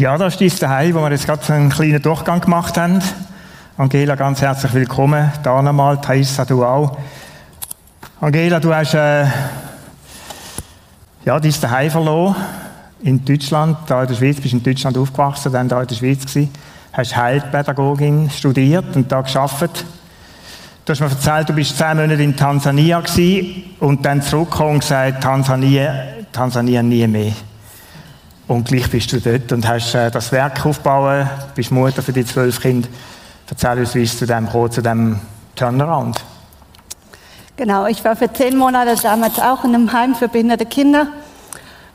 Ja, das ist dein Daheim, wo wir jetzt gerade einen kleinen Durchgang gemacht haben. Angela, ganz herzlich willkommen. Da nochmal, Thaisa, du auch. Angela, du hast äh, ja, dein Daheim verloren in Deutschland, da in der Schweiz, bist in Deutschland aufgewachsen, dann da in der Schweiz gewesen, hast Heilpädagogin studiert und da geschafft. Du hast mir erzählt, du bist zehn Monate in Tansania gewesen und dann zurückgekommen und gesagt, Tansania, Tansania nie mehr. Und gleich bist du dort und hast äh, das Werk aufgebaut, bist Mutter für die zwölf Kinder. Erzähl uns, wie es zu dem kam, zu dem Turnaround. Genau, ich war für zehn Monate damals auch in einem Heim für behinderte Kinder.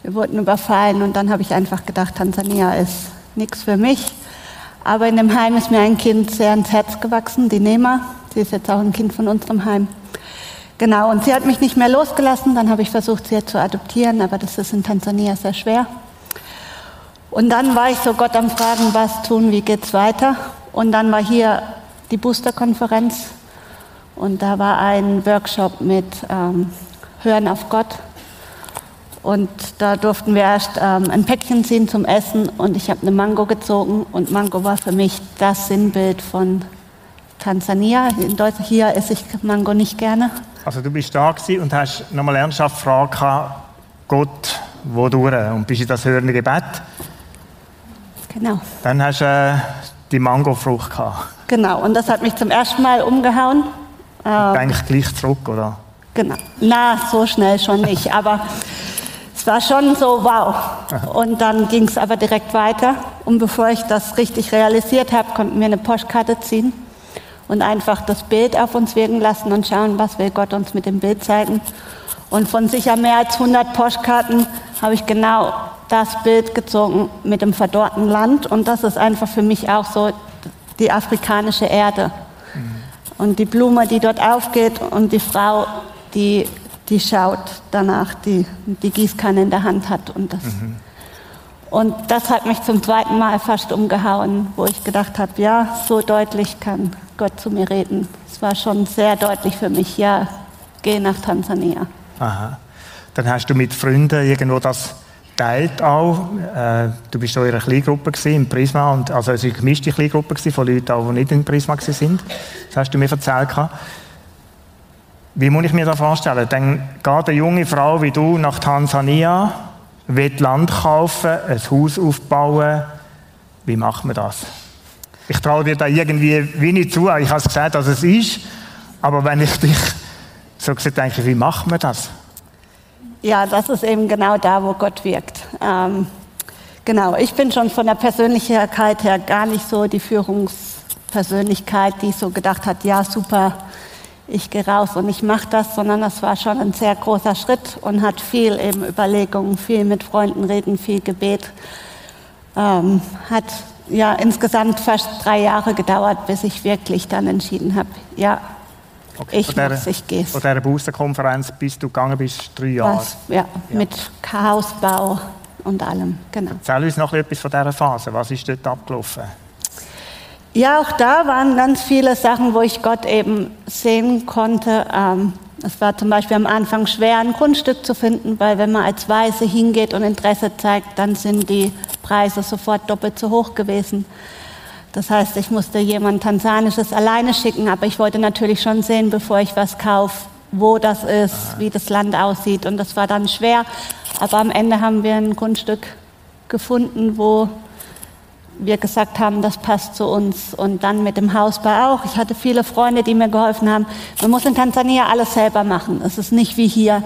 Wir wurden überfallen und dann habe ich einfach gedacht, Tansania ist nichts für mich. Aber in dem Heim ist mir ein Kind sehr ins Herz gewachsen, die Nema. Sie ist jetzt auch ein Kind von unserem Heim. Genau, und sie hat mich nicht mehr losgelassen. Dann habe ich versucht, sie zu adoptieren, aber das ist in Tansania sehr schwer. Und dann war ich so Gott am Fragen, was tun, wie geht's weiter? Und dann war hier die Booster-Konferenz und da war ein Workshop mit ähm, Hören auf Gott. Und da durften wir erst ähm, ein Päckchen ziehen zum Essen und ich habe eine Mango gezogen und Mango war für mich das Sinnbild von Tansania. In Deutschland hier esse ich Mango nicht gerne. Also du bist da und hast nochmal ernsthaft gefragt, Gott, wo durch? Und bist in das hörende Gebet Genau. Dann hast du äh, die Mangofrucht gehabt. Genau, und das hat mich zum ersten Mal umgehauen. Ähm, Denk gleich zurück, oder? Genau. Na, so schnell schon nicht, aber es war schon so, wow. Und dann ging es aber direkt weiter. Und bevor ich das richtig realisiert habe, konnten wir eine Postkarte ziehen und einfach das Bild auf uns wirken lassen und schauen, was will Gott uns mit dem Bild zeigen. Und von sicher mehr als 100 Postkarten habe ich genau das Bild gezogen mit dem verdorrten Land und das ist einfach für mich auch so die afrikanische Erde. Mhm. Und die Blume, die dort aufgeht und die Frau, die, die schaut danach, die die Gießkanne in der Hand hat. Und das, mhm. und das hat mich zum zweiten Mal fast umgehauen, wo ich gedacht habe, ja, so deutlich kann Gott zu mir reden. Es war schon sehr deutlich für mich, ja, geh nach Tansania. Aha. Dann hast du mit Freunden irgendwo das teilt auch. Äh, du bist in einer Kleingruppe im Prisma, und, also es war eine gemischte Kleingruppe von Leuten, die nicht in Prisma waren. Das hast du mir erzählt. Wie muss ich mir das vorstellen? Dann geht eine junge Frau wie du nach Tansania, will Land kaufen, ein Haus aufbauen. Wie macht man das? Ich traue dir da irgendwie wenig zu. Ich habe es gesagt, dass es ist. Aber wenn ich dich so gesagt denke, wie macht man das? Ja, das ist eben genau da, wo Gott wirkt. Ähm, genau, ich bin schon von der Persönlichkeit her gar nicht so die Führungspersönlichkeit, die so gedacht hat, ja super, ich gehe raus und ich mache das, sondern das war schon ein sehr großer Schritt und hat viel eben Überlegungen, viel mit Freunden reden, viel Gebet. Ähm, hat ja insgesamt fast drei Jahre gedauert, bis ich wirklich dann entschieden habe, ja, Okay. Ich der, ich gehe. Von dieser Boosterkonferenz bis du gegangen bist, drei Jahre? Was, ja, ja, mit Chaosbau und allem, genau. Erzähl uns noch etwas von dieser Phase. Was ist dort abgelaufen? Ja, auch da waren ganz viele Sachen, wo ich Gott eben sehen konnte. Ähm, es war zum Beispiel am Anfang schwer, ein Grundstück zu finden, weil wenn man als Weiße hingeht und Interesse zeigt, dann sind die Preise sofort doppelt so hoch gewesen. Das heißt, ich musste jemand Tansanisches alleine schicken, aber ich wollte natürlich schon sehen, bevor ich was kaufe, wo das ist, wie das Land aussieht. Und das war dann schwer. Aber am Ende haben wir ein Grundstück gefunden, wo wir gesagt haben, das passt zu uns. Und dann mit dem Hausbau auch. Ich hatte viele Freunde, die mir geholfen haben. Man muss in Tansania alles selber machen. Es ist nicht wie hier,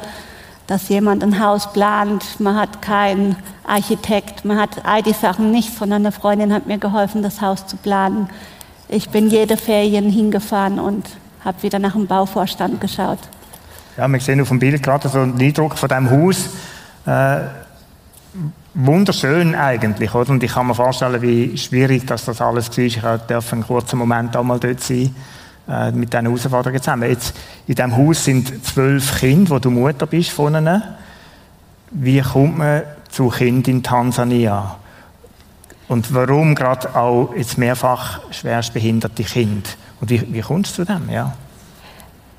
dass jemand ein Haus plant, man hat keinen Architekt, man hat all die Sachen nicht, sondern eine Freundin hat mir geholfen, das Haus zu planen. Ich bin jede Ferien hingefahren und habe wieder nach dem Bauvorstand geschaut. Ja, wir sehen auf dem Bild gerade so einen Eindruck von diesem Haus. Äh, wunderschön eigentlich, oder? Und ich kann mir vorstellen, wie schwierig dass das alles war. Ich durfte einen kurzen Moment einmal dort sein äh, mit diesen Herausforderungen zusammen. Jetzt, in diesem Haus sind zwölf Kinder, wo du Mutter bist von ihnen. Wie kommt man zu Kind in Tansania? Und warum gerade auch jetzt mehrfach schwerstbehinderte Kinder? Und wie, wie kommst du zu dem? Ja?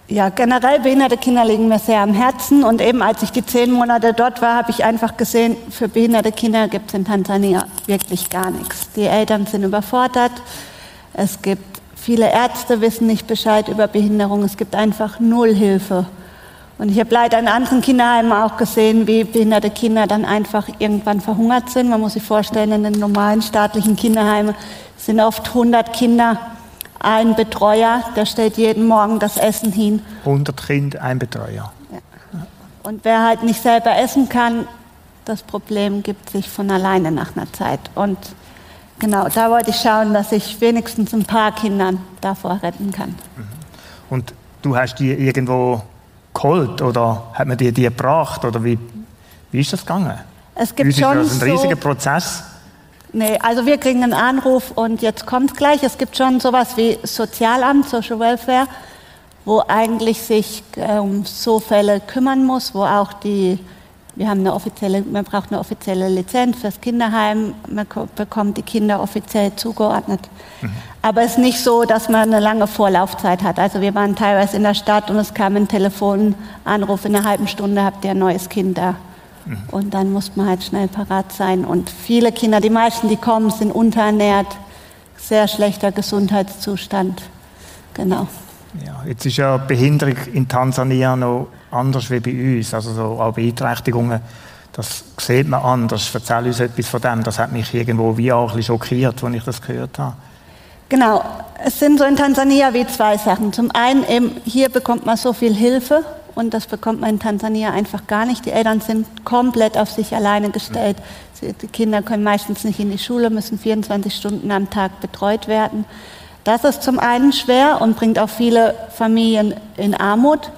Ja, generell behinderte Kinder liegen mir sehr am Herzen. Und eben als ich die zehn Monate dort war, habe ich einfach gesehen, für behinderte Kinder gibt es in Tansania wirklich gar nichts. Die Eltern sind überfordert. Es gibt viele Ärzte wissen nicht Bescheid über Behinderung. Es gibt einfach null Hilfe. Und ich habe leider in anderen Kinderheimen auch gesehen, wie behinderte Kinder dann einfach irgendwann verhungert sind. Man muss sich vorstellen, in den normalen staatlichen Kinderheimen sind oft 100 Kinder ein Betreuer, der stellt jeden Morgen das Essen hin. 100 Kinder, ein Betreuer. Ja. Und wer halt nicht selber essen kann, das Problem gibt sich von alleine nach einer Zeit. Und genau, da wollte ich schauen, dass ich wenigstens ein paar Kindern davor retten kann. Mhm. Und du hast die irgendwo geholt oder hat man dir die gebracht oder wie, wie ist das gegangen? Es gibt schon das ist ein riesiger so Prozess. Nee, also wir kriegen einen Anruf und jetzt kommt gleich. Es gibt schon sowas wie Sozialamt, Social Welfare, wo eigentlich sich um so Fälle kümmern muss, wo auch die, wir haben eine offizielle, man braucht eine offizielle Lizenz fürs Kinderheim, man bekommt die Kinder offiziell zugeordnet. Mhm. Aber es ist nicht so, dass man eine lange Vorlaufzeit hat. Also wir waren teilweise in der Stadt und es kam ein Telefonanruf in einer halben Stunde, habt ihr ein neues Kind da. Und dann muss man halt schnell parat sein. Und viele Kinder, die meisten, die kommen, sind unterernährt, sehr schlechter Gesundheitszustand. Genau. Ja, jetzt ist ja Behinderung in Tansania noch anders wie bei uns. Also so auch Beeinträchtigungen, das sieht man anders. Erzähl uns etwas von dem. Das hat mich irgendwo wie auch ein bisschen schockiert, als ich das gehört habe. Genau. Es sind so in Tansania wie zwei Sachen. Zum einen eben, hier bekommt man so viel Hilfe und das bekommt man in Tansania einfach gar nicht. Die Eltern sind komplett auf sich alleine gestellt. Die Kinder können meistens nicht in die Schule, müssen 24 Stunden am Tag betreut werden. Das ist zum einen schwer und bringt auch viele Familien in Armut,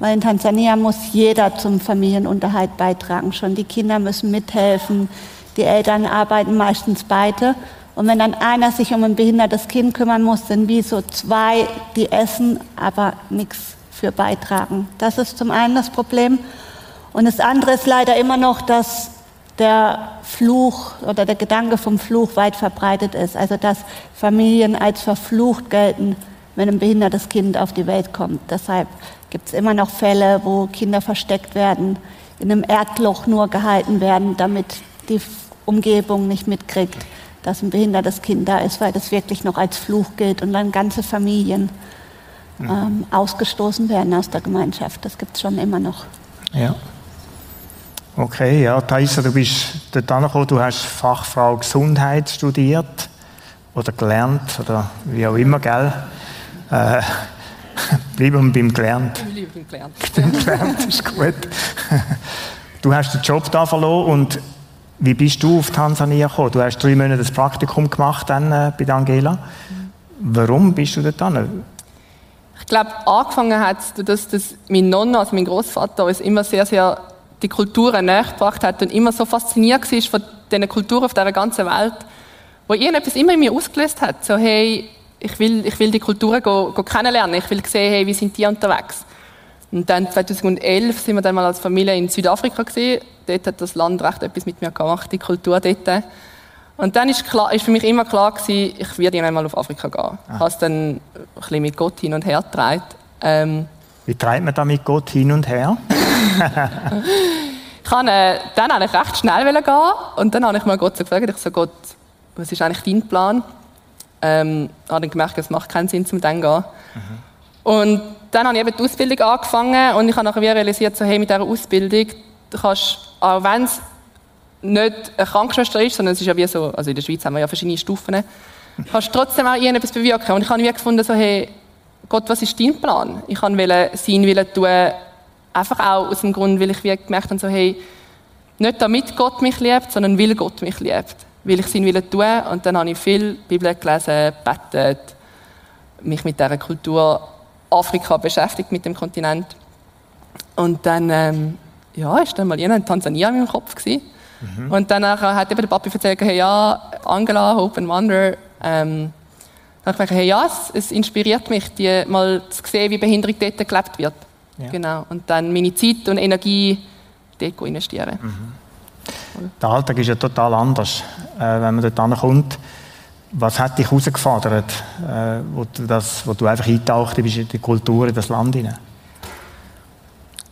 weil in Tansania muss jeder zum Familienunterhalt beitragen. Schon die Kinder müssen mithelfen, die Eltern arbeiten meistens beide. Und wenn dann einer sich um ein behindertes Kind kümmern muss, sind wie so zwei, die essen, aber nichts für beitragen. Das ist zum einen das Problem. Und das andere ist leider immer noch, dass der Fluch oder der Gedanke vom Fluch weit verbreitet ist. Also dass Familien als verflucht gelten, wenn ein behindertes Kind auf die Welt kommt. Deshalb gibt es immer noch Fälle, wo Kinder versteckt werden, in einem Erdloch nur gehalten werden, damit die Umgebung nicht mitkriegt, dass ein behindertes Kind da ist, weil das wirklich noch als Fluch gilt und dann ganze Familien ähm, ausgestoßen werden aus der Gemeinschaft. Das gibt es schon immer noch. Ja. Okay, ja, Thaisa, du bist dort angekommen, du hast Fachfrau Gesundheit studiert oder gelernt oder wie auch immer, gell? Äh, bleiben wir beim Gelernt. Ich beim Gelernt. Beim Gelernt ist gut. Du hast den Job da verloren und wie bist du auf Tansania gekommen? Du hast drei Monate das Praktikum gemacht dann, äh, bei Angela. Warum bist du dort an? Ich glaube, angefangen hat es, dass, dass mein Nonna, also mein Großvater, uns immer sehr, sehr die Kulturen nähergebracht hat und immer so fasziniert war von diesen Kulturen auf dieser ganzen Welt, wo irgendetwas immer in mir ausgelöst hat. So, hey, ich will, ich will die Kulturen go, go kennenlernen, ich will sehen, hey, wie sind die unterwegs. Und dann 2011 sind wir dann mal als Familie in Südafrika gesehen. Dort hat das Land recht etwas mit mir gemacht, die Kultur dort. Und dann ist, klar, ist für mich immer klar gewesen, ich werde irgendwann mal auf Afrika gehen. Ich habe es dann ein bisschen mit Gott hin und her getragen. Ähm, Wie treibt man da mit Gott hin und her? ich kann äh, dann eigentlich recht schnell gehen und dann habe ich mal Gott so gefragt, ich so, Gott, was ist eigentlich dein Plan? Ähm, habe dann gemerkt, es macht keinen Sinn, zum dann gehen. Mhm. Und dann habe ich eben die Ausbildung angefangen und ich habe nachher realisiert, so, hey, mit dieser Ausbildung, du kannst, auch wenn es nicht eine Krankenschwester ist, sondern es ist ja wie so, also in der Schweiz haben wir ja verschiedene Stufen, kannst trotzdem auch irgendetwas bewirken. Und ich habe gefunden, so, hey, Gott, was ist dein Plan? Ich kann sein Willen tun, einfach auch aus dem Grund, weil ich wie gemerkt habe, so, hey, nicht damit Gott mich liebt, sondern weil Gott mich liebt. Will ich sein Willen tun. Und dann habe ich viel Bibel gelesen, betet, mich mit dieser Kultur Afrika beschäftigt, mit dem Kontinent. Und dann, ähm, ja, ist dann mal jemand in Tansania in meinem Kopf gewesen. Mhm. Und dann hat eben der Papi erzählt, hey, ja, Angela, Hope and Wonder, ähm, dann habe ich gedacht, hey, ja, es, es, inspiriert mich, die, mal zu sehen, wie Behinderung dort gelebt wird. Ja. Genau. Und dann meine Zeit und Energie dort investieren. Mhm. Der Alltag ist ja total anders, äh, wenn man dort ankommt. Was hat dich herausgefordert, äh, wo, du das, wo du einfach eintaucht bist in die Kultur, in das Land hinein?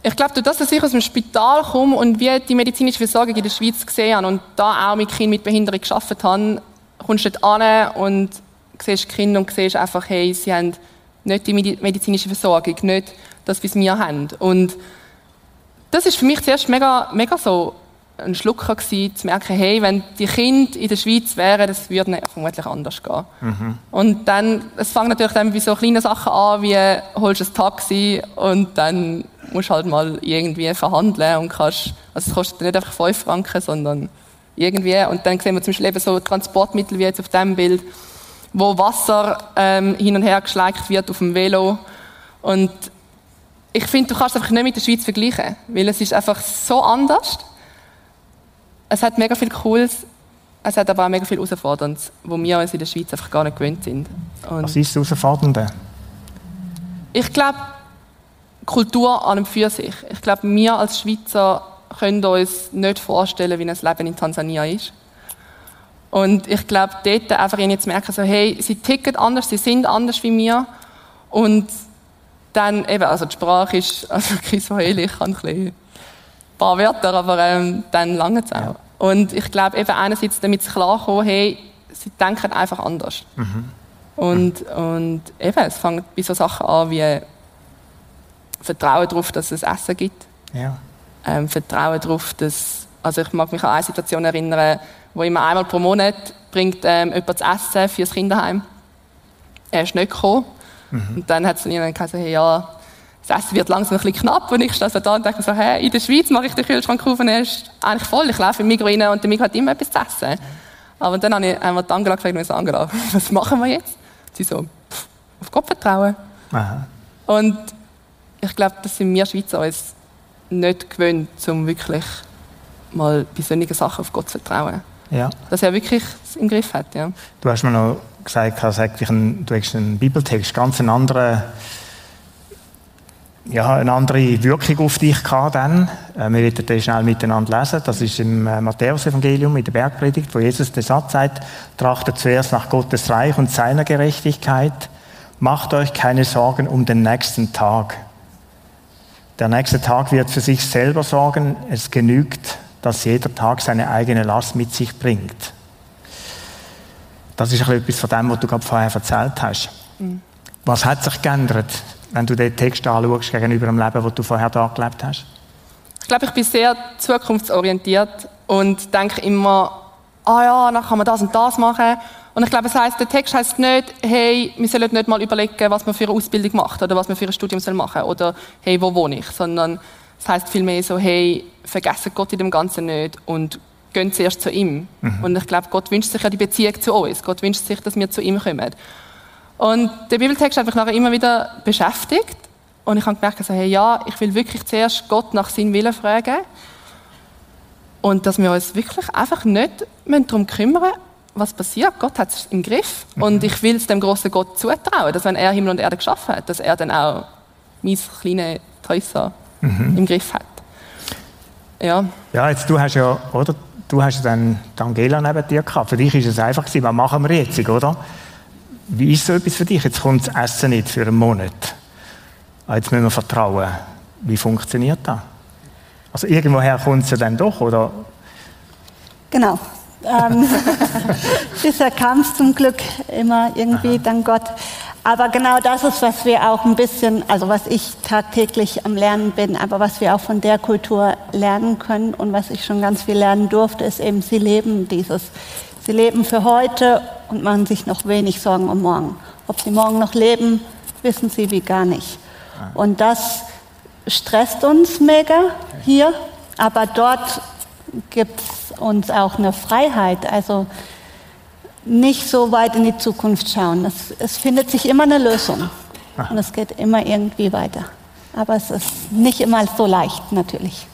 ich glaube, dass ich aus dem Spital komme und wie die medizinische Versorgung in der Schweiz gesehen habe und da auch mit Kindern mit Behinderung gearbeitet habe, kommst du dort an und siehst Kinder und siehst einfach, hey, sie haben nicht die medizinische Versorgung, nicht das, was wir haben. Und das ist für mich zuerst mega, mega so ein Schlucker gewesen, zu merken, hey, wenn die Kinder in der Schweiz wären, das würde vermutlich anders gehen. Mhm. Und dann, es fängt natürlich dann bei so kleinen Sachen an, wie holst du ein Taxi und dann musst du halt mal irgendwie verhandeln und kannst, also es kostet nicht einfach 5 Franken, sondern irgendwie. Und dann sehen wir zum Beispiel eben so Transportmittel wie jetzt auf dem Bild, wo Wasser ähm, hin und her geschleicht wird auf dem Velo. Und ich finde, du kannst es einfach nicht mit der Schweiz vergleichen, weil es ist einfach so anders. Es hat mega viel Cooles, es hat aber auch mega viel Herausforderndes, wo wir uns in der Schweiz einfach gar nicht gewöhnt sind. Und Was ist das Herausfordernde? Ich glaube, Kultur an und für sich. Ich glaube, wir als Schweizer können uns nicht vorstellen, wie ein Leben in Tansania ist. Und ich glaube, dort einfach jetzt merken, so, hey, sie ticken anders, sie sind anders wie wir. Und dann eben, also die Sprache ist, also Kiswahili, ich kann ein, paar Wörter, aber ähm, dann lange es auch. Ja. Und ich glaube eben einerseits damit klarkommen, hey, sie denken einfach anders. Mhm. Und, und eben, es fängt bei so Sachen an wie Vertrauen darauf, dass es Essen gibt. Ja. Ähm, Vertrauen darauf, dass, also ich mag mich an eine Situation erinnern, wo immer einmal pro Monat bringt ähm, jemand zu essen für das Kinderheim. Er ist nicht gekommen. Mhm. Und dann hat es ihnen gesagt, hey, ja, das Essen wird langsam ein bisschen knapp. Und ich stehe so da und denke so, hey, in der Schweiz mache ich den Kühlschrank auf und er ist eigentlich voll. Ich laufe im Migros rein und der Migros hat immer etwas zu essen. Aber dann habe ich einmal die Angela gefragt und so, Angela, was machen wir jetzt? Sie so, auf Gott vertrauen. Aha. Und ich glaube, das sind wir Schweizer uns nicht gewöhnt, um wirklich mal bei solchen Sachen auf Gott zu vertrauen. Ja. Dass er wirklich es im Griff hat. Ja. Du hast mir noch gesagt, ein, du hast einen Bibeltext, ganz einen anderen, ja, eine andere Wirkung auf dich gehabt dann. Äh, wir werden den schnell miteinander lesen. Das ist im äh, Matthäus-Evangelium, in der Bergpredigt, wo Jesus den Satz sagt, trachtet zuerst nach Gottes Reich und seiner Gerechtigkeit. Macht euch keine Sorgen um den nächsten Tag. Der nächste Tag wird für sich selber sorgen. Es genügt, dass jeder Tag seine eigene Last mit sich bringt. Das ist etwas von dem, was du gerade vorher erzählt hast. Mhm. Was hat sich geändert, wenn du den Text anschaust gegenüber dem Leben, das du vorher da gelebt hast? Ich glaube, ich bin sehr zukunftsorientiert und denke immer, ah ja, dann kann man das und das machen. Und ich glaube, es heißt, der Text heißt nicht, hey, wir sollen nicht mal überlegen, was man für eine Ausbildung macht oder was man für ein Studium machen soll oder hey, wo wohne ich, sondern es heißt vielmehr so, hey, vergessen Gott in dem Ganzen nicht und gehen zuerst zu ihm. Mhm. Und ich glaube, Gott wünscht sich ja die Beziehung zu uns. Gott wünscht sich, dass wir zu ihm kommen. Und der Bibeltext hat mich nachher immer wieder beschäftigt. Und ich habe gemerkt, also, hey, ja, ich will wirklich zuerst Gott nach seinem Willen fragen. Und dass wir uns wirklich einfach nicht darum kümmern müssen, was passiert. Gott hat es im Griff. Mhm. Und ich will es dem großen Gott zutrauen, dass wenn er Himmel und Erde geschaffen hat, dass er dann auch mein kleines Häuser mhm. im Griff hat. Ja. Ja, jetzt du hast ja, oder? Du hast dann Angela neben dir gehabt. Für dich ist es einfach gewesen, was machen wir jetzt, oder? Wie ist so etwas für dich? Jetzt kommt das Essen nicht für einen Monat. Ah, jetzt müssen wir vertrauen. Wie funktioniert das? Also irgendwoher kommt es ja dann doch, oder? Genau. Ähm, bisher kam es zum Glück immer irgendwie, Aha. dank Gott. Aber genau das ist, was wir auch ein bisschen, also was ich tagtäglich am Lernen bin, aber was wir auch von der Kultur lernen können und was ich schon ganz viel lernen durfte, ist eben, sie leben dieses. Sie leben für heute und machen sich noch wenig Sorgen um morgen. Ob sie morgen noch leben, wissen sie wie gar nicht. Und das stresst uns mega hier, aber dort gibt es uns auch eine Freiheit. Also nicht so weit in die Zukunft schauen. Es, es findet sich immer eine Lösung Aha. und es geht immer irgendwie weiter. Aber es ist nicht immer so leicht, natürlich.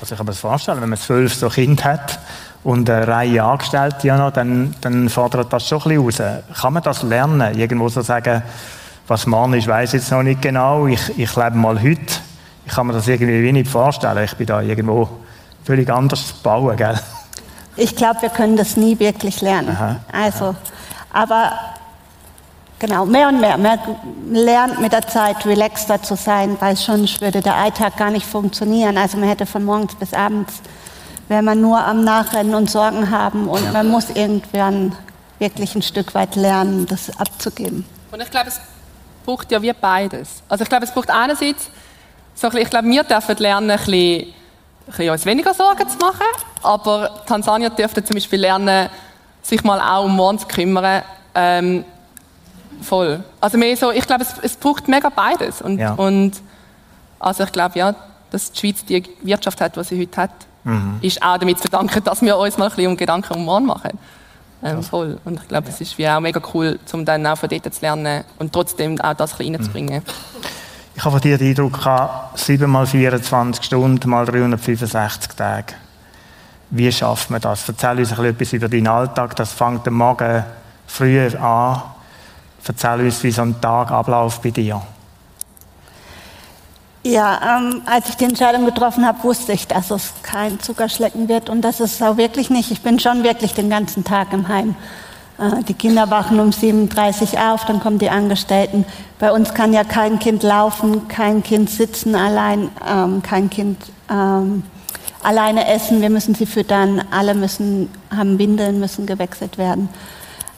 Also ich kann mir das vorstellen, wenn man zwölf so Kinder hat und eine Reihe Angestellte ja noch, dann, dann fordert das schon ein bisschen raus. Kann man das lernen? Irgendwo so sagen, was morgen ist, weiß ich jetzt noch nicht genau. Ich, ich lebe mal heute. Ich kann mir das irgendwie nicht vorstellen. Ich bin da irgendwo völlig anders bauen, gell? Ich glaube, wir können das nie wirklich lernen. Aha. Also, aber Genau, mehr und mehr. Man lernt mit der Zeit relaxter zu sein, weil sonst würde der Alltag gar nicht funktionieren. Also man hätte von morgens bis abends, wäre man nur am Nachrennen und Sorgen haben und man muss irgendwann wirklich ein Stück weit lernen, das abzugeben. Und ich glaube, es braucht ja wie beides. Also ich glaube, es braucht einerseits, so ich glaube, wir dürfen lernen, ein bisschen, ein bisschen uns weniger Sorgen zu machen, aber Tansania dürfte zum Beispiel lernen, sich mal auch um morgen zu kümmern, ähm, Voll. Also mehr so, ich glaube, es, es braucht mega beides. Und, ja. und also ich glaube, ja, dass die Schweiz die Wirtschaft hat, die sie heute hat, mhm. ist auch damit zu verdanken, dass wir uns mal ein bisschen um Gedanken um morgen machen. Ähm, voll. Und ich glaube, es ist wie auch mega cool, um dann auch von dort zu lernen und trotzdem auch das ein reinzubringen. Mhm. Ich habe von dir den Eindruck gehabt, 7 mal 24 Stunden mal 365 Tage. Wie schafft man das? Erzähl uns ein bisschen etwas über deinen Alltag. Das fängt am Morgen früher an Erzähl uns, wie so ein Tag abläuft bei dir. Ja, ähm, als ich die Entscheidung getroffen habe, wusste ich, dass es kein Zuckerschlecken wird und das ist auch wirklich nicht. Ich bin schon wirklich den ganzen Tag im Heim. Äh, die Kinder wachen um 7.30 Uhr auf, dann kommen die Angestellten. Bei uns kann ja kein Kind laufen, kein Kind sitzen allein, ähm, kein Kind ähm, alleine essen. Wir müssen sie füttern, alle müssen, haben Windeln, müssen gewechselt werden.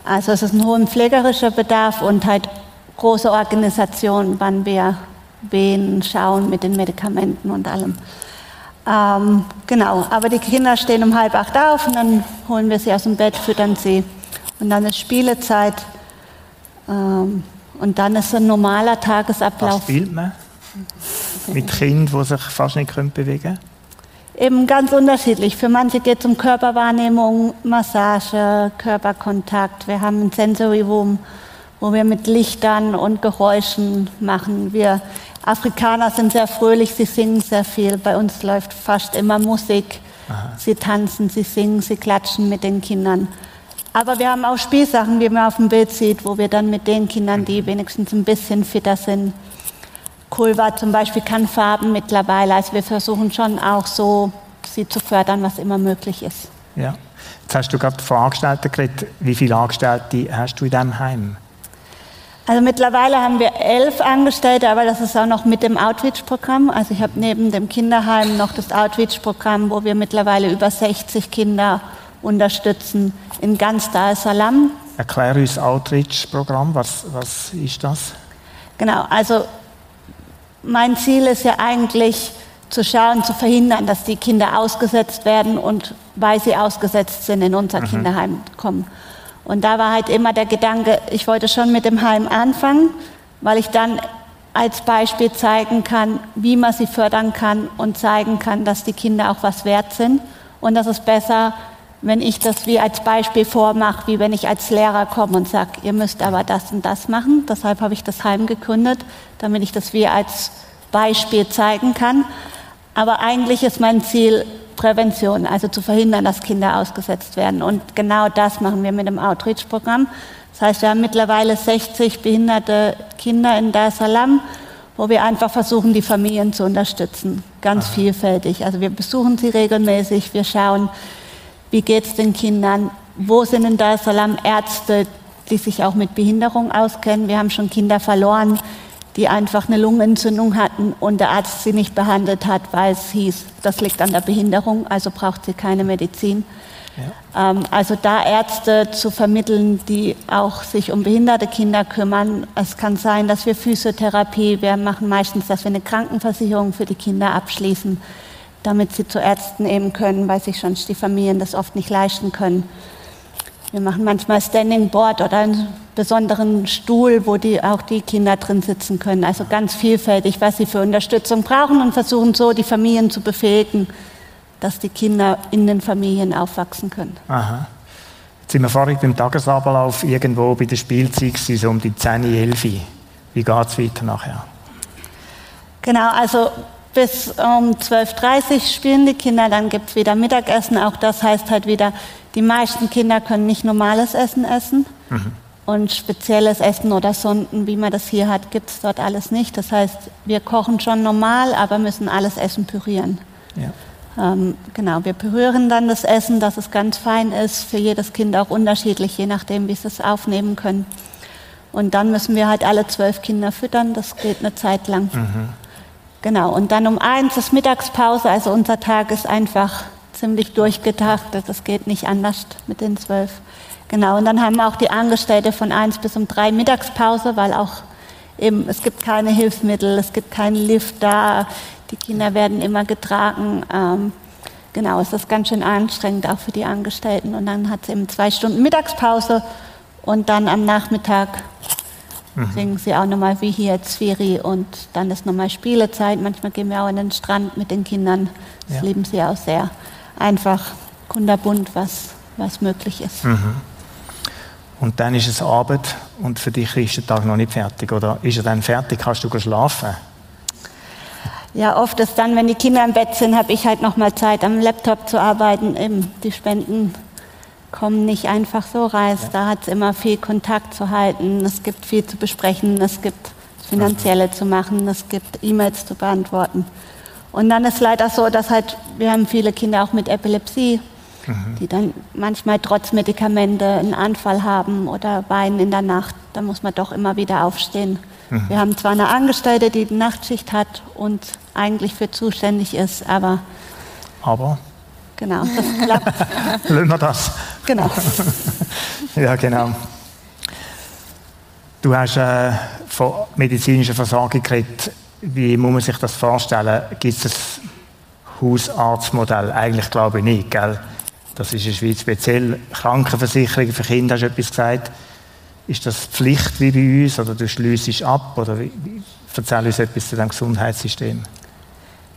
Also es ist ein hoher pflegerischer Bedarf und halt große Organisation, wann wir wen schauen mit den Medikamenten und allem. Ähm, genau, aber die Kinder stehen um halb acht auf und dann holen wir sie aus dem Bett, füttern sie und dann ist Spielezeit ähm, und dann ist ein normaler Tagesablauf. Was spielt man mit Kindern, die sich fast nicht bewegen können? eben ganz unterschiedlich. Für manche geht es um Körperwahrnehmung, Massage, Körperkontakt. Wir haben ein Sensory Room, wo wir mit Lichtern und Geräuschen machen. Wir Afrikaner sind sehr fröhlich, sie singen sehr viel. Bei uns läuft fast immer Musik. Aha. Sie tanzen, sie singen, sie klatschen mit den Kindern. Aber wir haben auch Spielsachen, wie man auf dem Bild sieht, wo wir dann mit den Kindern, die wenigstens ein bisschen fitter sind, Kulva zum Beispiel kann Farben mittlerweile. Also wir versuchen schon auch so, sie zu fördern, was immer möglich ist. Ja. Jetzt hast du gerade von Angestellten geredet. Wie viele Angestellte hast du in diesem Heim? Also mittlerweile haben wir elf Angestellte, aber das ist auch noch mit dem Outreach-Programm. Also ich habe neben dem Kinderheim noch das Outreach-Programm, wo wir mittlerweile über 60 Kinder unterstützen in ganz Dar es Salaam. Erklär uns Outreach-Programm. Was, was ist das? Genau, also mein Ziel ist ja eigentlich zu schauen, zu verhindern, dass die Kinder ausgesetzt werden und weil sie ausgesetzt sind, in unser mhm. Kinderheim kommen. Und da war halt immer der Gedanke, ich wollte schon mit dem Heim anfangen, weil ich dann als Beispiel zeigen kann, wie man sie fördern kann und zeigen kann, dass die Kinder auch was wert sind. Und das ist besser, wenn ich das wie als Beispiel vormache, wie wenn ich als Lehrer komme und sage, ihr müsst aber das und das machen. Deshalb habe ich das Heim gegründet, damit ich das wie als Beispiel zeigen kann. Aber eigentlich ist mein Ziel Prävention, also zu verhindern, dass Kinder ausgesetzt werden. Und genau das machen wir mit dem Outreach-Programm. Das heißt, wir haben mittlerweile 60 behinderte Kinder in Dar es Salaam, wo wir einfach versuchen, die Familien zu unterstützen. Ganz Aha. vielfältig. Also wir besuchen sie regelmäßig, wir schauen, wie geht es den Kindern, wo sind in Dar es Salaam Ärzte, die sich auch mit Behinderung auskennen. Wir haben schon Kinder verloren, die einfach eine Lungenentzündung hatten und der Arzt sie nicht behandelt hat, weil es hieß, das liegt an der Behinderung, also braucht sie keine Medizin. Ja. Ähm, also da Ärzte zu vermitteln, die auch sich um behinderte Kinder kümmern. Es kann sein, dass wir Physiotherapie, wir machen meistens, dass wir eine Krankenversicherung für die Kinder abschließen damit sie zu Ärzten nehmen können, weil sich sonst die Familien das oft nicht leisten können. Wir machen manchmal Standing Board oder einen besonderen Stuhl, wo die, auch die Kinder drin sitzen können. Also ganz vielfältig, was sie für Unterstützung brauchen und versuchen so die Familien zu befähigen, dass die Kinder in den Familien aufwachsen können. Aha. Jetzt sind wir vorhin beim Tagesablauf irgendwo bei der Spielzeit, so um die 10, 11. Wie geht es weiter nachher? Genau, also bis um 12.30 Uhr spielen die Kinder, dann gibt es wieder Mittagessen. Auch das heißt halt wieder, die meisten Kinder können nicht normales Essen essen. Mhm. Und spezielles Essen oder Sonden, wie man das hier hat, gibt es dort alles nicht. Das heißt, wir kochen schon normal, aber müssen alles Essen pürieren. Ja. Ähm, genau, wir pürieren dann das Essen, dass es ganz fein ist, für jedes Kind auch unterschiedlich, je nachdem, wie sie es aufnehmen können. Und dann müssen wir halt alle zwölf Kinder füttern. Das geht eine Zeit lang. Mhm. Genau. Und dann um eins ist Mittagspause. Also unser Tag ist einfach ziemlich durchgetaktet. Das geht nicht anders mit den zwölf. Genau. Und dann haben auch die Angestellte von eins bis um drei Mittagspause, weil auch eben, es gibt keine Hilfsmittel, es gibt keinen Lift da. Die Kinder werden immer getragen. Ähm, genau, es ist ganz schön anstrengend auch für die Angestellten. Und dann hat sie eben zwei Stunden Mittagspause und dann am Nachmittag mhm. singen sie auch nochmal wie hier Zwiri und dann ist nochmal Spielezeit. Manchmal gehen wir auch in den Strand mit den Kindern. Das ja. lieben sie auch sehr. Einfach kunderbunt, was, was möglich ist. Mhm. Und dann ist es Abend und für dich ist der Tag noch nicht fertig. Oder ist er dann fertig? Kannst du schlafen? Ja, oft ist dann, wenn die Kinder im Bett sind, habe ich halt noch mal Zeit, am Laptop zu arbeiten. Eben, die Spenden kommen nicht einfach so rein. Da hat es immer viel Kontakt zu halten. Es gibt viel zu besprechen. Es gibt Finanzielle zu machen. Es gibt E-Mails zu beantworten. Und dann ist leider so, dass halt, wir haben viele Kinder auch mit Epilepsie, mhm. die dann manchmal trotz Medikamente einen Anfall haben oder weinen in der Nacht. Da muss man doch immer wieder aufstehen. Mhm. Wir haben zwar eine Angestellte, die die Nachtschicht hat und eigentlich für zuständig ist, aber. Aber? Genau, das klappt. Lösen wir das. Genau. ja, genau. Du hast äh, von medizinischer Versorgung geredet. Wie muss man sich das vorstellen? Gibt es ein Hausarztmodell? Eigentlich glaube ich nicht, gell? Das ist in der Schweiz speziell. Krankenversicherung für Kinder, hast du etwas gesagt. Ist das Pflicht wie bei uns oder du schließt ab? Oder erzähl uns etwas zu dem Gesundheitssystem.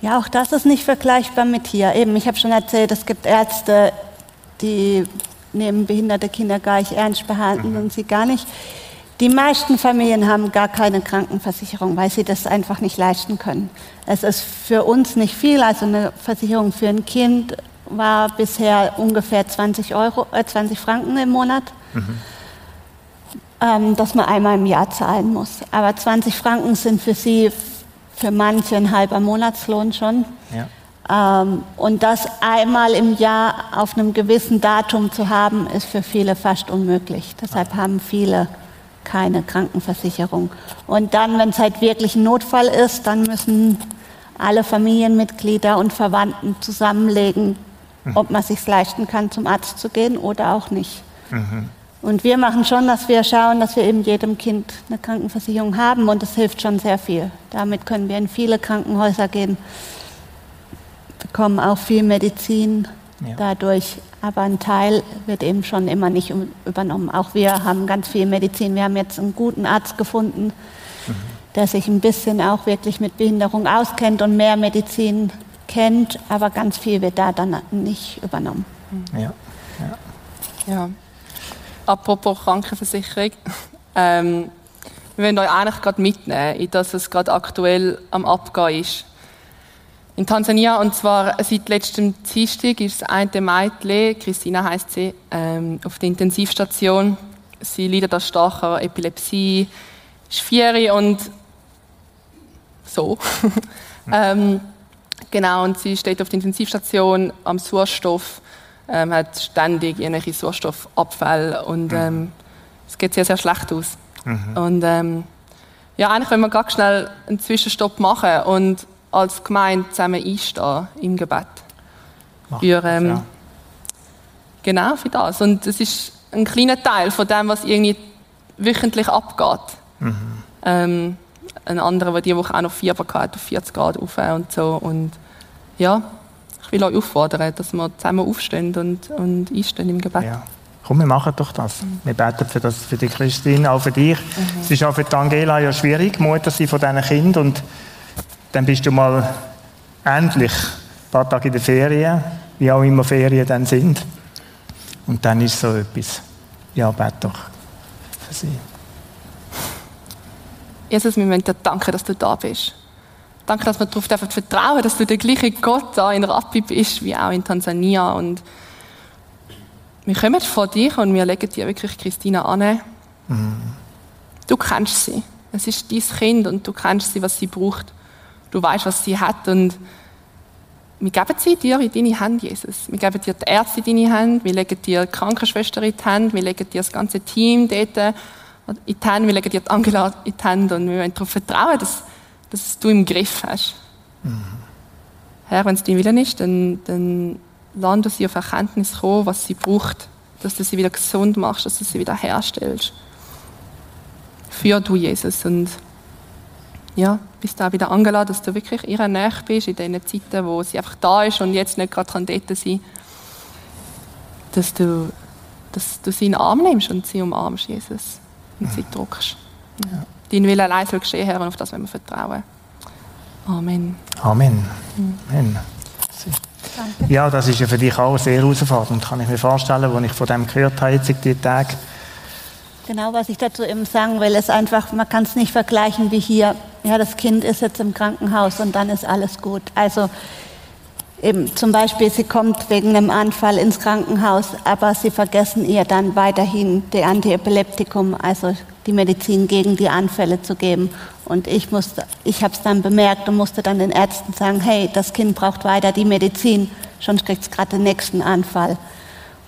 Ja, auch das ist nicht vergleichbar mit hier. Eben, ich habe schon erzählt, es gibt Ärzte, die nehmen behinderte Kinder gar nicht ernst behandeln mhm. und sie gar nicht. Die meisten Familien haben gar keine Krankenversicherung, weil sie das einfach nicht leisten können. Es ist für uns nicht viel. Also eine Versicherung für ein Kind war bisher ungefähr 20, Euro, äh 20 Franken im Monat. Mhm ähm, dass man einmal im Jahr zahlen muss. Aber 20 Franken sind für sie für manche ein halber Monatslohn schon. Ja. Ähm, und das einmal im Jahr auf einem gewissen Datum zu haben, ist für viele fast unmöglich. Deshalb haben viele keine Krankenversicherung. Und dann, wenn es halt wirklich ein Notfall ist, dann müssen alle Familienmitglieder und Verwandten zusammenlegen, mhm. ob man sich leisten kann, zum Arzt zu gehen oder auch nicht. Mhm. Und wir machen schon, dass wir schauen, dass wir eben jedem Kind eine Krankenversicherung haben und das hilft schon sehr viel. Damit können wir in viele Krankenhäuser gehen, bekommen auch viel Medizin ja. dadurch, aber ein Teil wird eben schon immer nicht übernommen. Auch wir haben ganz viel Medizin. Wir haben jetzt einen guten Arzt gefunden, mhm. der sich ein bisschen auch wirklich mit Behinderung auskennt und mehr Medizin kennt, aber ganz viel wird da dann nicht übernommen. Ja. ja. ja apropos Krankenversicherung. Ähm, wir wollen euch eigentlich gerade mitnehmen, in das es gerade aktuell am Abgehen ist. In Tansania, und zwar seit letztem Dienstag, ist das eine Mädchen, Christina heißt sie, ähm, auf der Intensivstation. Sie leidet an starker Epilepsie, ist vier und so. ähm, genau, und sie steht auf der Intensivstation am Sauerstoff ähm, hat ständig irgendwelche Sauerstoffabfälle und mhm. ähm, es geht sehr, sehr schlecht aus. Mhm. Und ähm, ja, eigentlich wollen wir ganz schnell einen Zwischenstopp machen und als Gemeinde zusammen einstehen im Gebet. für, ähm, ja. Genau, für das. Und es ist ein kleiner Teil von dem, was irgendwie wöchentlich abgeht. Mhm. Ein anderer, der diese Woche auch noch Fieber hatte, auf 40 Grad auf und so. Und ja, ich will euch auffordern, dass wir zusammen aufstehen und, und einstehen im Gebet. Ja. Komm, wir machen doch das. Wir beten für, das, für die Christine, auch für dich. Mhm. Es ist auch für die Angela ja schwierig, Mutter sein von diesen Kindern. Und dann bist du mal endlich ein paar Tage in der Ferien, wie auch immer Ferien dann sind. Und dann ist so etwas. Ja, bete doch für sie. Jesus, wir möchten dir danken, dass du da bist. Danke, dass wir darauf vertrauen dass du der gleiche Gott da in Rappi bist, wie auch in Tansania. Und wir kommen vor dich und wir legen dir wirklich Christina an. Mhm. Du kennst sie. Es ist dein Kind und du kennst sie, was sie braucht. Du weißt, was sie hat und wir geben sie dir in deine Hände, Jesus. Wir geben dir die Ärzte in deine Hände, wir legen dir die Krankenschwester in die Hände, wir legen dir das ganze Team dort in die Hände, wir legen dir die Angela in die Hände und wir wollen darauf vertrauen, dass, dass du im Griff hast. Mhm. Herr, wenn es dein Willen ist, dann, dann lass du sie auf Erkenntnis kommen, was sie braucht, dass du sie wieder gesund machst, dass du sie wieder herstellst. Für du, Jesus. Und ja, bist da wieder angeladen, dass du wirklich ihrer Nähe bist in den Zeiten, wo sie einfach da ist und jetzt nicht gerade dort sein dass du, dass du sie in den Arm nimmst und sie umarmst, Jesus, und sie drückst. Ja. Dein Wille allein soll geschehen, Herr, und auf das wollen wir vertrauen. Amen. Amen. Amen. Ja, das ist ja für dich auch sehr herausfordernd, kann ich mir vorstellen, als ich von dem gehört habe, jetzt die Tage. Genau, was ich dazu eben sagen will, ist einfach, man kann es nicht vergleichen wie hier. Ja, das Kind ist jetzt im Krankenhaus und dann ist alles gut. Also eben zum Beispiel, sie kommt wegen einem Anfall ins Krankenhaus, aber sie vergessen ihr dann weiterhin die Antiepileptikum, also die Medizin gegen die Anfälle zu geben. Und ich ich habe es dann bemerkt und musste dann den Ärzten sagen, hey, das Kind braucht weiter die Medizin, sonst kriegt es gerade den nächsten Anfall.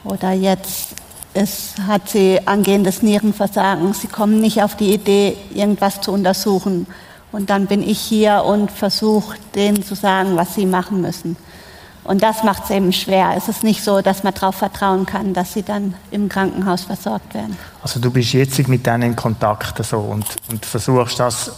Oder jetzt es hat sie angehendes Nierenversagen. Sie kommen nicht auf die Idee, irgendwas zu untersuchen. Und dann bin ich hier und versuche, denen zu sagen, was sie machen müssen. Und das macht es eben schwer. Es ist nicht so, dass man darauf vertrauen kann, dass sie dann im Krankenhaus versorgt werden. Also du bist jetzt mit denen in Kontakt so und, und versuchst das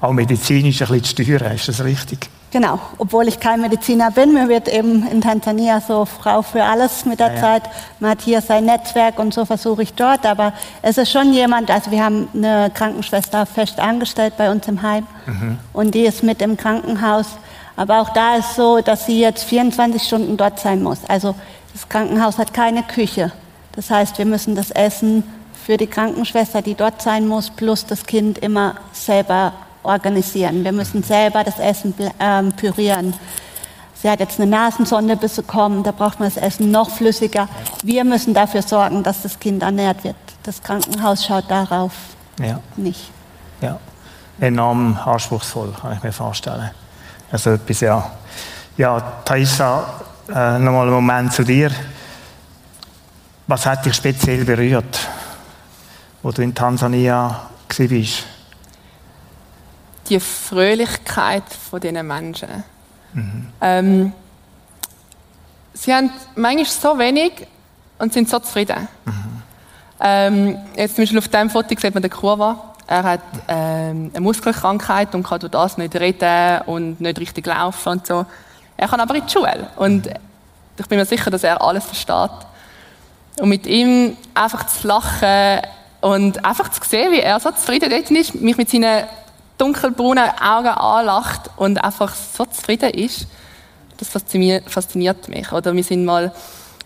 auch medizinisch ein bisschen zu steuern. Ist das richtig? Genau, obwohl ich kein Mediziner bin, mir wird eben in Tansania so Frau für alles mit der ja, Zeit. Man hat hier sein Netzwerk und so versuche ich dort, aber es ist schon jemand, also wir haben eine Krankenschwester fest angestellt bei uns im Heim mhm. und die ist mit im Krankenhaus. Aber auch da ist so, dass sie jetzt 24 Stunden dort sein muss. Also das Krankenhaus hat keine Küche. Das heißt, wir müssen das Essen für die Krankenschwester, die dort sein muss, plus das Kind immer selber organisieren. Wir müssen selber das Essen ähm, pürieren. Sie hat jetzt eine Nasensonde bekommen, da braucht man das Essen noch flüssiger. Wir müssen dafür sorgen, dass das Kind ernährt wird. Das Krankenhaus schaut darauf ja. nicht. Ja, enorm anspruchsvoll, kann ich mir vorstellen. Also etwas, ja. Ja, Thaisa, äh, nochmal einen Moment zu dir. Was hat dich speziell berührt, wo du in Tansania warst? Die Fröhlichkeit von diesen Menschen. Mhm. Ähm, sie haben manchmal so wenig und sind so zufrieden. Mhm. Ähm, jetzt zum Beispiel auf diesem Foto sieht man den Kurva. Er hat ähm, eine Muskelkrankheit und kann durch das nicht reden und nicht richtig laufen und so. Er kann aber in die Schule und ich bin mir sicher, dass er alles versteht. Und mit ihm einfach zu lachen und einfach zu sehen, wie er so zufrieden ist, mich mit seinen dunkelbraunen Augen anlacht und einfach so zufrieden ist, das fasziniert mich. Oder wir sind mal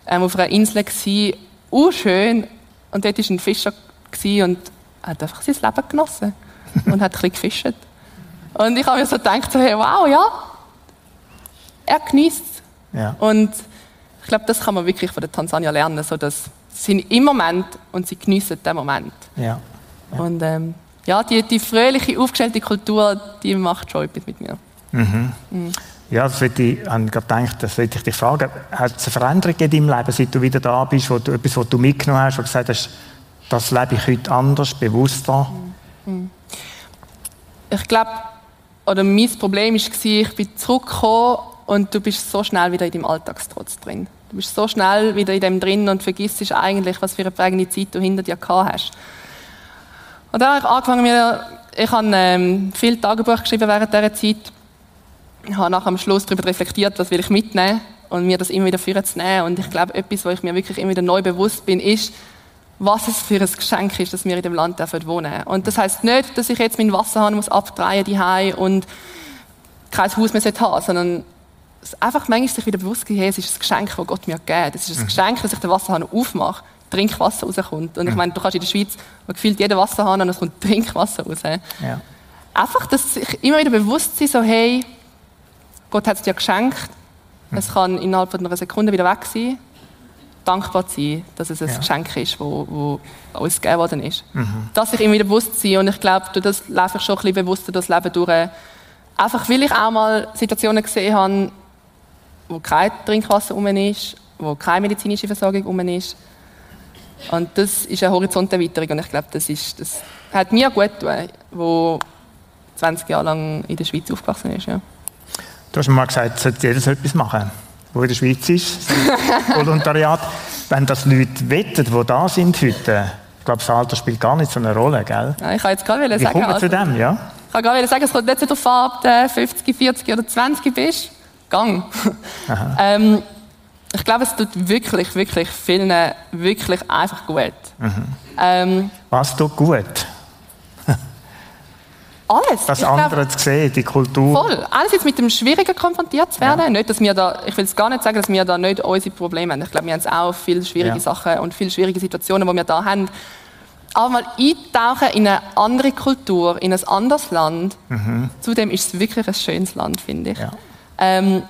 ähm, auf einer Insel gsi, schön, und dort war ein Fischer und hat einfach sein Leben genossen und hat ein bisschen gefischt. Und ich habe mir so gedacht, so, hey, wow, ja, er genießt ja. Und ich glaube, das kann man wirklich von der Tansania lernen, so dass sie sind im Moment und sie genießen den Moment. Ja. ja. Und ähm, ja, die, die fröhliche, aufgestellte Kultur, die macht schon etwas mit mir. Mhm. Mhm. Ja, das ich, ich habe gerade gedacht, das wollte ich dich fragen. Hat es eine Veränderung in deinem Leben, seit du wieder da bist, wo du, etwas, was du mitgenommen hast, wo du gesagt hast, das lebe ich heute anders, bewusster? Mhm. Ich glaube, oder mein Problem war, ich bin zurückgekommen und du bist so schnell wieder in deinem Alltagstrotz drin. Du bist so schnell wieder in dem drin und vergisst eigentlich, was für eine prägende Zeit du hinter dir gehabt hast. Und dann habe ich angefangen, mir, ich habe ähm, viel Tagebuch geschrieben während dieser Zeit. Ich habe nachher am Schluss darüber reflektiert, was will ich mitnehmen und mir das immer wieder vorzunehmen. Und ich glaube, etwas, wo ich mir wirklich immer wieder neu bewusst bin, ist, was es für ein Geschenk ist, dass wir in dem Land dürfen wohnen. Und das heißt nicht, dass ich jetzt meinen Wasserhahn muss abdrehen die und kein Haus mehr haben, sondern einfach manchmal sich wieder bewusst hey, es ist ein Geschenk, das Gott mir gegeben Es ist ein mhm. Geschenk, dass ich den Wasserhahn aufmache, Trinkwasser rauskommt. Und ich mhm. meine, du kannst in der Schweiz, man gefühlt jeden Wasserhahn und es kommt Trinkwasser raus. Ja. Einfach, dass sich immer wieder bewusst sein, so hey, Gott hat es dir geschenkt, mhm. es kann innerhalb von einer Sekunde wieder weg sein dankbar sein, dass es ein ja. Geschenk ist, das uns gegeben worden ist. Mhm. Dass ich immer wieder bewusst sein und ich glaube, durch das laufe ich schon ein bisschen bewusster das Leben durch. Einfach weil ich auch mal Situationen gesehen habe, wo kein Trinkwasser rum ist, wo keine medizinische Versorgung rum ist. Und das ist eine Horizonterweiterung und ich glaube, das, ist, das hat mir gut getan, wo 20 Jahre lang in der Schweiz aufgewachsen ist. Ja. Du hast mir mal gesagt, es sollte jeder so etwas machen, der in der Schweiz ist, Volontariat. Wenn das Leute wetten, die da sind heute, ich glaube, das Alter spielt gar nicht so eine Rolle, gell? Ja, ich kann jetzt gerade Wie sagen, kommt man zu also, dem, ja? ich kann gerade sagen, es kommt nicht darauf an, ob du 50, 40 oder 20 bist. Gang. ähm, ich glaube, es tut wirklich, wirklich vielen wirklich einfach gut. Ähm, Was tut gut? Alles. Das Ich andere zu sehen, die Kultur. Voll. Alles jetzt mit dem Schwierigen konfrontiert zu werden. Nicht, dass wir da, ich will es gar nicht sagen, dass wir da nicht unsere Probleme haben. Ich glaube, wir haben auch viele schwierige Ja. Sachen und viele schwierige Situationen, die wir da haben. Aber mal eintauchen in eine andere Kultur, in ein anderes Land. Zudem ist es wirklich ein schönes Land, finde ich. Ja. Ähm,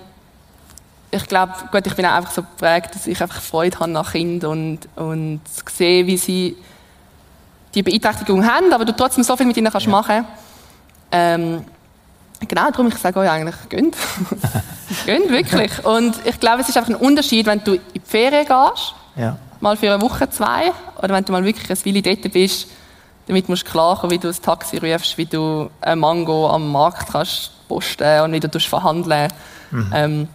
ich glaube, gut, ich bin auch einfach so geprägt, dass ich einfach Freude habe nach Kindern und, und sehe, wie sie die Beeinträchtigung haben, aber du trotzdem so viel mit ihnen kannst machen ähm, Genau, darum ich sage euch eigentlich, gönnt. gönnt, wirklich. Und ich glaube, es ist einfach ein Unterschied, wenn du in die Ferien gehst, Ja. mal für eine Woche, zwei, oder wenn du mal wirklich ein Weile dort bist, damit musst du klarkommen, wie du ein Taxi rufst, wie du ein Mango am Markt kannst posten und wie du verhandeln ähm,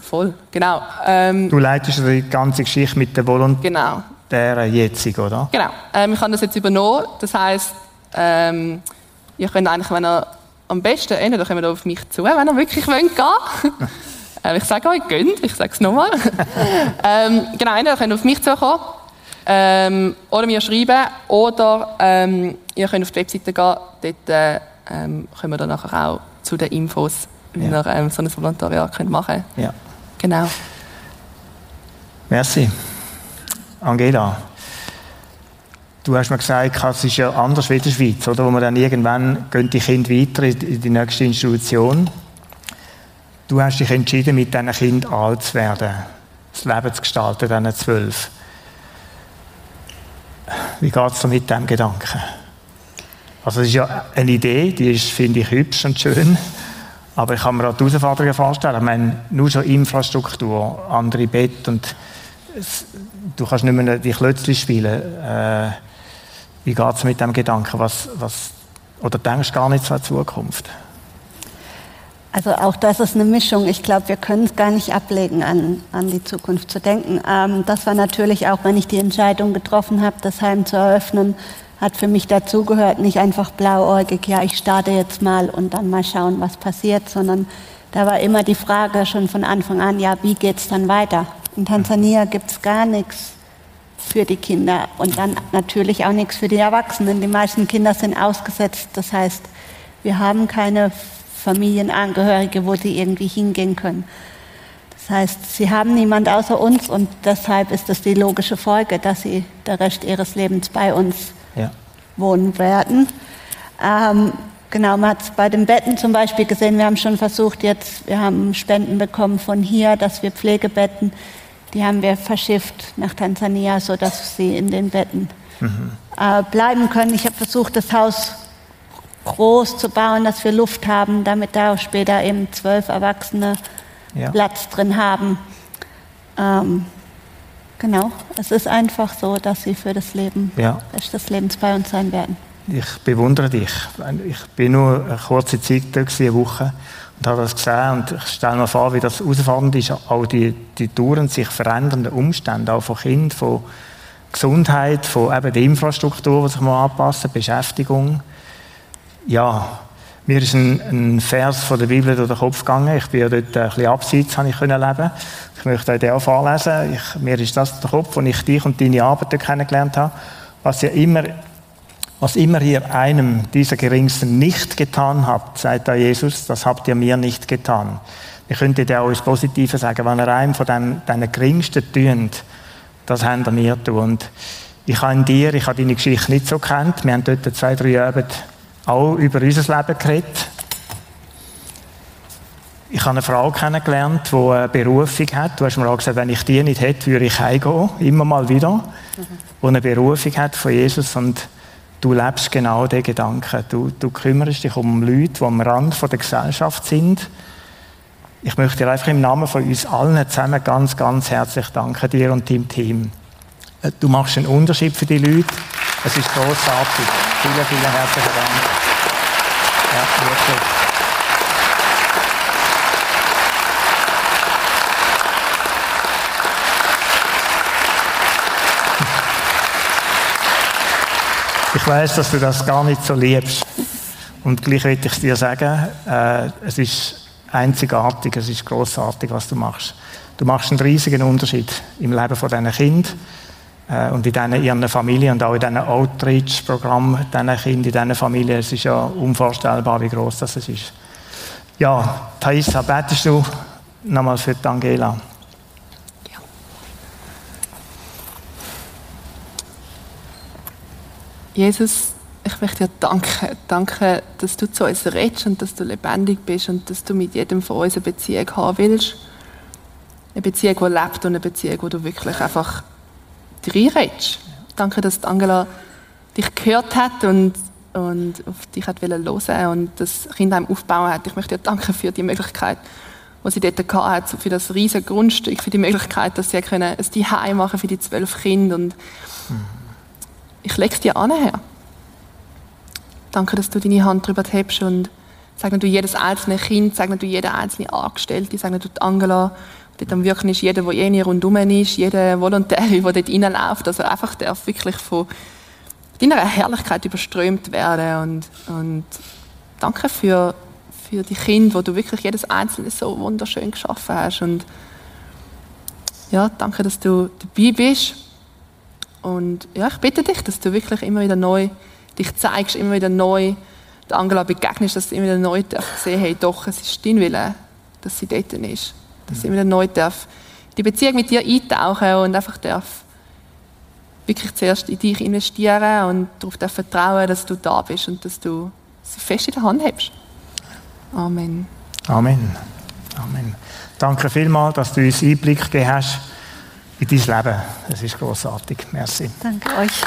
Voll, genau. Ähm, Du leitest die ganze Geschichte mit den genau. Volontären jetzt, oder? Genau. Ähm, ich habe das jetzt übernommen. Das heisst, ähm, ihr könnt eigentlich, wenn ihr am besten, entweder kommt ihr auf mich zu, wenn ihr wirklich wollt gehen ähm, Ich sage euch, gönnt, ich sage es nochmal. ähm, genau, entweder könnt ihr auf mich zukommen ähm, oder mir schreiben oder ähm, ihr könnt auf die Webseite gehen. Dort äh, ähm, kommen wir dann nachher auch zu den Infos, wie Ja. ihr ähm, so ein Volontariat könnt machen könnt. Ja. Genau. Merci. Angela. Du hast mir gesagt, es ist ja anders wie in der Schweiz, oder? Wo man dann irgendwann gehen die Kinder weiter in die nächste Institution. Du hast dich entschieden, mit diesen Kindern alt zu werden, das Leben zu gestalten, diesen zwölf. Wie geht es dir mit diesem Gedanken? Also es ist ja eine Idee, die ist, finde ich, hübsch und schön. Aber ich kann mir auch die Herausforderungen vorstellen. Ich meine, nur schon Infrastruktur, andere Bett und es, du kannst nicht mehr die Klötzchen spielen. Äh, wie geht es mit dem Gedanken? Was, was, oder denkst du gar nicht so an Zukunft? Also auch das ist eine Mischung. Ich glaube, wir können es gar nicht ablegen, an, an die Zukunft zu denken. Ähm, das war natürlich auch, wenn ich die Entscheidung getroffen habe, das Heim zu eröffnen, hat für mich dazugehört, nicht einfach blauäugig, ja, ich starte jetzt mal und dann mal schauen, was passiert, sondern da war immer die Frage schon von Anfang an, ja, wie geht es dann weiter? In Tansania gibt es gar nichts für die Kinder und dann natürlich auch nichts für die Erwachsenen. Die meisten Kinder sind ausgesetzt. Das heißt, wir haben keine Familienangehörige, wo sie irgendwie hingehen können. Das heißt, sie haben niemand außer uns und deshalb ist das die logische Folge, dass sie der Rest ihres Lebens bei uns Ja. wohnen werden. Ähm, genau, man hat es bei den Betten zum Beispiel gesehen. Wir haben schon versucht, jetzt, wir haben Spenden bekommen von hier, dass wir Pflegebetten, die haben wir verschifft nach Tansania, sodass sie in den Betten äh, bleiben können. Ich habe versucht, das Haus groß zu bauen, dass wir Luft haben, damit da auch später eben zwölf Erwachsene Ja. Platz drin haben. Ähm, genau, es ist einfach so, dass sie für das Leben, Ja. Des Lebens bei uns sein werden. Ich bewundere dich. Ich bin nur eine kurze Zeit da, eine Woche, und habe das gesehen. Und ich stelle mir vor, wie das herausfordernd ist, auch die, die dauernd sich verändernden Umstände, auch von Kind, von Gesundheit, von eben der Infrastruktur, die sich mal anpassen, Beschäftigung. Ja, mir ist ein, ein Vers von der Bibel durch den Kopf gegangen. Ich bin ja dort ein bisschen abseits, habe ich können leben. Ich möchte euch den auch vorlesen. Ich, mir ist das der Kopf, wo ich dich und deine Arbeit dort kennengelernt habe. Was ihr immer was immer ihr einem dieser Geringsten nicht getan habt, sagt da Jesus, das habt ihr mir nicht getan. Wir könnten ja auch ins Positive sagen, wenn ihr einem von den, den Geringsten tut, das habt ihr mir tun. Und ich habe in dir, ich habe deine Geschichte nicht so kennt. Wir haben dort zwei, drei Abende auch über unser Leben geredet. Ich habe eine Frau kennengelernt, die eine Berufung hat. Du hast mir auch gesagt, wenn ich die nicht hätte, würde ich heimgehen, immer mal wieder. Die eine Berufung hat von Jesus und du lebst genau den Gedanken. Du, du kümmerst dich um Leute, die am Rand der Gesellschaft sind. Ich möchte dir einfach im Namen von uns allen zusammen ganz, ganz herzlich danken, dir und deinem Team. Äh, du machst einen Unterschied für die Leute. Es ist großartig. Vielen, vielen herzlichen Dank. Ja, wirklich. Ich weiß, dass du das gar nicht so liebst. Und gleich will ich dir sagen, äh, es ist einzigartig, es ist großartig, was du machst. Du machst einen riesigen Unterschied im Leben von diesen Kindern äh, und in diesen, ihren Familien und auch in diesen Outreach-Programmen diesen Kindern, in diesen Familien. Es ist ja unvorstellbar, wie groß das ist. Ja, Thaisa, betest du nochmal für die Angela? Jesus, ich möchte dir danken. Danke, dass du zu uns redest und dass du lebendig bist und dass du mit jedem von uns eine Beziehung haben willst. Eine Beziehung, die lebt und eine Beziehung, wo du wirklich einfach reinredest. Danke, dass Angela dich gehört hat und, und auf dich hat hören und das Kindheim aufbauen hat. Ich möchte dir danken für die Möglichkeit, die sie dort hatte, für das riesige Grundstück, für die Möglichkeit, dass sie ein Zuhause machen für die zwölf Kinder. Und ich lege es dir an, Herr. Danke, dass du deine Hand drüber hebst und sag du jedes einzelne Kind, sag du jede einzelne Angestellte, sag du die Angela, dort am Wirken jeder, der eh rundum ist, jeder Volontär, der dort reinläuft, er einfach darf wirklich von deiner Herrlichkeit überströmt werden und, und danke für, für die Kinder, wo du wirklich jedes einzelne so wunderschön geschaffen hast. Und ja, danke, dass du dabei bist und ja, ich bitte dich, dass du wirklich immer wieder neu dich zeigst, immer wieder neu der Angela begegnest, dass du immer wieder neu darfst sehen, hey, doch, es ist dein Wille, dass sie dort ist. Dass sie immer wieder neu darf die Beziehung mit dir eintauchen und einfach darf wirklich zuerst in dich investieren und darauf darf vertrauen, dass du da bist und dass du sie fest in der Hand hast. Amen. Amen. Amen. Danke vielmals, dass du uns Einblick gegeben hast in dein Leben. Es ist großartig. Merci. Danke euch.